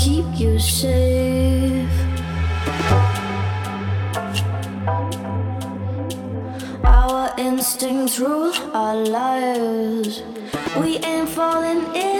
keep you safe. Our instincts rule our lives. We ain't falling in,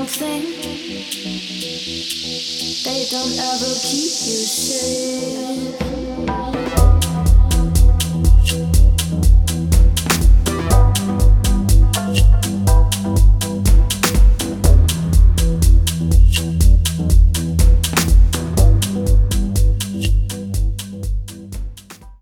don't think. They don't ever keep you safe.